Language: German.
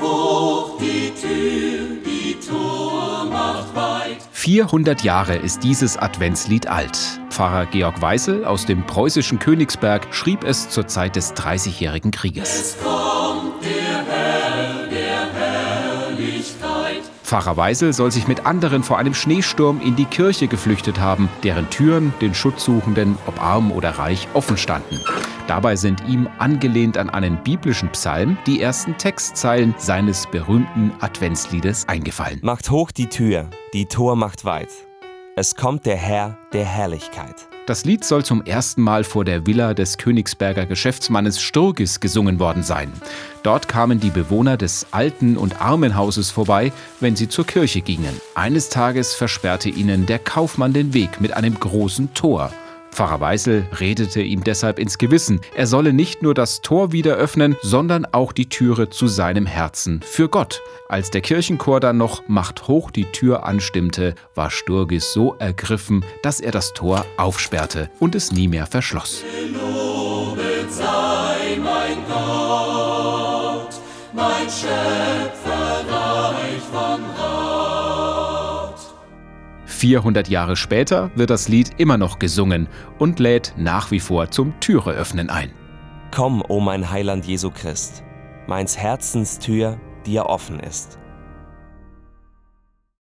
hoch die Tür, die Tor macht weit. 400 Jahre ist dieses Adventslied alt. Pfarrer Georg Weisel aus dem preußischen Königsberg schrieb es zur Zeit des Dreißigjährigen Krieges. Es kommt der Herr der Herrlichkeit. Pfarrer Weisel soll sich mit anderen vor einem Schneesturm in die Kirche geflüchtet haben, deren Türen den Schutzsuchenden, ob arm oder reich, offen standen. Dabei sind ihm, angelehnt an einen biblischen Psalm, die ersten Textzeilen seines berühmten Adventsliedes eingefallen. Macht hoch die Tür, die Tor macht weit. Es kommt der Herr der Herrlichkeit. Das Lied soll zum ersten Mal vor der Villa des Königsberger Geschäftsmannes Sturgis gesungen worden sein. Dort kamen die Bewohner des alten und armen Hauses vorbei, wenn sie zur Kirche gingen. Eines Tages versperrte ihnen der Kaufmann den Weg mit einem großen Tor. Pfarrer Weißel redete ihm deshalb ins Gewissen, er solle nicht nur das Tor wieder öffnen, sondern auch die Türe zu seinem Herzen für Gott. Als der Kirchenchor dann noch Macht hoch die Tür anstimmte, war Sturgis so ergriffen, dass er das Tor aufsperrte und es nie mehr verschloss. Gelobet sei mein Gott, mein Schöpfer reich von Rat. 400 Jahre später wird das Lied immer noch gesungen und lädt nach wie vor zum Türeöffnen ein. Komm, o mein Heiland Jesu Christ, meins Herzens Tür dir offen ist.